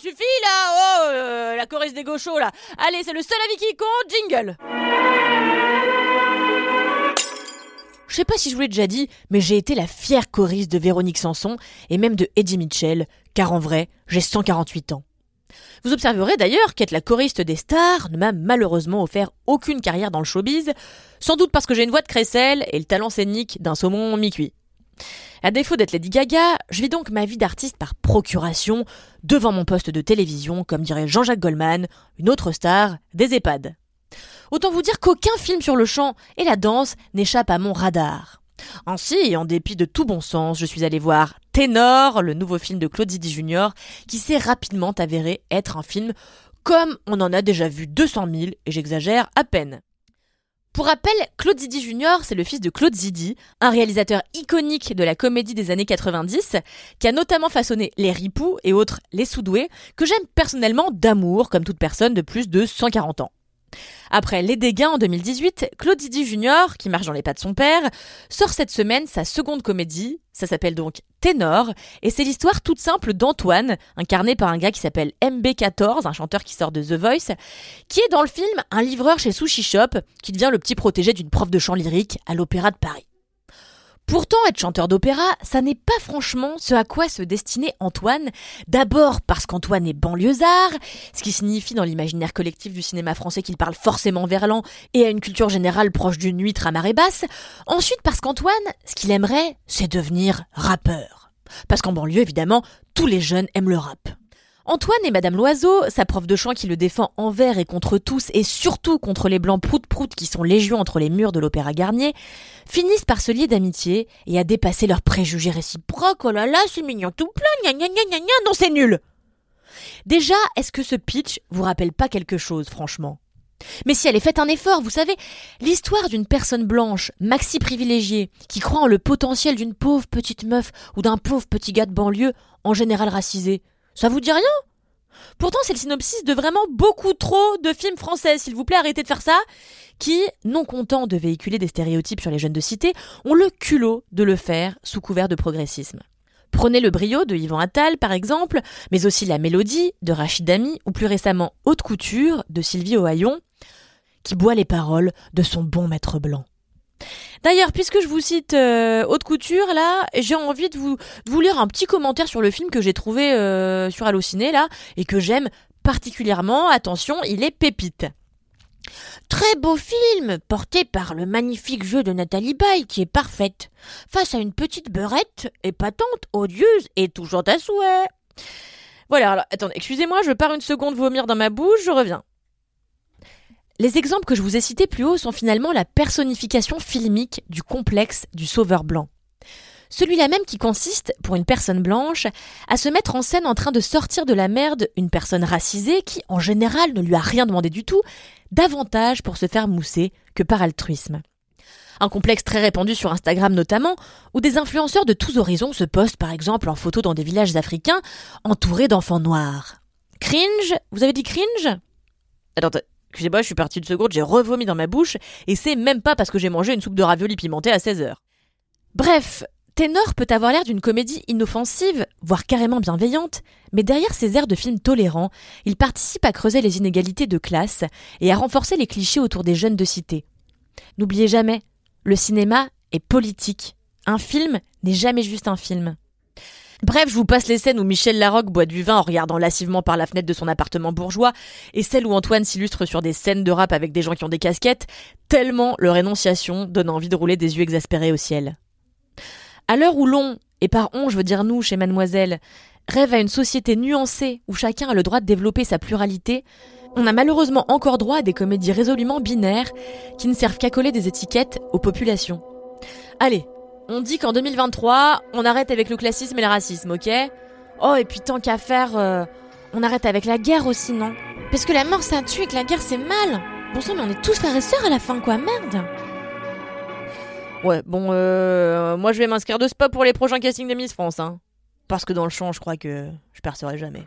Suffit là, oh, euh, la choriste des gauchos là. Allez, c'est le seul avis qui compte, jingle. Je sais pas si je vous l'ai déjà dit, mais j'ai été la fière choriste de Véronique Sanson et même de Eddie Mitchell, car en vrai, j'ai 148 ans. Vous observerez d'ailleurs qu'être la choriste des stars ne m'a malheureusement offert aucune carrière dans le showbiz, sans doute parce que j'ai une voix de crécelle et le talent scénique d'un saumon mi-cuit. À défaut d'être Lady Gaga, je vis donc ma vie d'artiste par procuration, devant mon poste de télévision, comme dirait Jean-Jacques Goldman, une autre star des EHPAD. Autant vous dire qu'aucun film sur le chant et la danse n'échappe à mon radar. Ainsi, en dépit de tout bon sens, je suis allé voir Ténor, le nouveau film de Claude Zidi Jr., qui s'est rapidement avéré être un film comme on en a déjà vu 200 000, et j'exagère à peine. Pour rappel, Claude Zidi Jr., c'est le fils de Claude Zidi, un réalisateur iconique de la comédie des années 90, qui a notamment façonné Les Ripoux et autres Les Soudoués, que j'aime personnellement d'amour, comme toute personne de plus de 140 ans. Après Les Dégâts en 2018, Claude Didi Jr., qui marche dans les pas de son père, sort cette semaine sa seconde comédie. Ça s'appelle donc Ténor, et c'est l'histoire toute simple d'Antoine, incarné par un gars qui s'appelle MB14, un chanteur qui sort de The Voice, qui est dans le film un livreur chez Sushi Shop, qui devient le petit protégé d'une prof de chant lyrique à l'Opéra de Paris. Pourtant, être chanteur d'opéra, ça n'est pas franchement ce à quoi se destinait Antoine. D'abord parce qu'Antoine est banlieusard, ce qui signifie dans l'imaginaire collectif du cinéma français qu'il parle forcément verlan et a une culture générale proche d'une huître à marée basse. Ensuite parce qu'Antoine, ce qu'il aimerait, c'est devenir rappeur. Parce qu'en banlieue, évidemment, tous les jeunes aiment le rap. Antoine et Madame Loiseau, sa prof de chant qui le défend envers et contre tous, et surtout contre les blancs prout-prout qui sont légion entre les murs de l'Opéra Garnier, finissent par se lier d'amitié et à dépasser leurs préjugés réciproques. Oh là là, c'est mignon tout plein, gna gna gna gna gna, non c'est nul Déjà, est-ce que ce pitch vous rappelle pas quelque chose, franchement? Mais si elle est faite un effort, vous savez, l'histoire d'une personne blanche, maxi privilégiée, qui croit en le potentiel d'une pauvre petite meuf ou d'un pauvre petit gars de banlieue, en général racisé, ça vous dit rien? Pourtant, c'est le synopsis de vraiment beaucoup trop de films français. S'il vous plaît, arrêtez de faire ça. Qui, non contents de véhiculer des stéréotypes sur les jeunes de cité, ont le culot de le faire sous couvert de progressisme. Prenez le brio de Yvan Attal, par exemple, mais aussi la mélodie de Rachid Dami, ou plus récemment Haute Couture de Sylvie Ohaillon, qui boit les paroles de son bon maître blanc. D'ailleurs, puisque je vous cite euh, Haute Couture, là, j'ai envie de vous, lire un petit commentaire sur le film que j'ai trouvé euh, sur Allociné, là, et que j'aime particulièrement. Attention, il est pépite. Très beau film, porté par le magnifique jeu de Nathalie Baye, qui est parfaite, face à une petite beurette épatante, odieuse et toujours à souhait. Voilà, alors, attendez, excusez-moi, je pars une seconde vomir dans ma bouche, je reviens. Les exemples que je vous ai cités plus haut sont finalement la personnification filmique du complexe du sauveur blanc. Celui-là même qui consiste, pour une personne blanche, à se mettre en scène en train de sortir de la merde une personne racisée qui, en général, ne lui a rien demandé du tout, davantage pour se faire mousser que par altruisme. Un complexe très répandu sur Instagram notamment, où des influenceurs de tous horizons se postent par exemple en photo dans des villages africains entourés d'enfants noirs. Cringe? Vous avez dit cringe? Excusez-moi, je suis partie de seconde, j'ai revomi dans ma bouche, et c'est même pas parce que j'ai mangé une soupe de ravioli pimentée à 16h. Bref, Ténor peut avoir l'air d'une comédie inoffensive, voire carrément bienveillante, mais derrière ces airs de film tolérants, il participe à creuser les inégalités de classe et à renforcer les clichés autour des jeunes de cité. N'oubliez jamais, le cinéma est politique. Un film n'est jamais juste un film. Bref, je vous passe les scènes où Michel Larocque boit du vin en regardant lascivement par la fenêtre de son appartement bourgeois, et celles où Antoine s'illustre sur des scènes de rap avec des gens qui ont des casquettes, tellement leur énonciation donne envie de rouler des yeux exaspérés au ciel. À l'heure où l'on, et par on je veux dire nous chez Mademoiselle, rêve à une société nuancée où chacun a le droit de développer sa pluralité, On a malheureusement encore droit à des comédies résolument binaires qui ne servent qu'à coller des étiquettes aux populations. Allez, on dit qu'en 2023, on arrête avec le classisme et le racisme, ok? Oh, et puis tant qu'à faire, euh, on arrête avec la guerre aussi, non? Parce que la mort ça tue et que la guerre c'est mal Bon sang, mais on est tous frères et sœurs à la fin, quoi, merde Ouais, bon, euh, moi je vais m'inscrire de spa pour les prochains castings de Miss France, hein. Parce que dans le champ, je crois que je percerai jamais.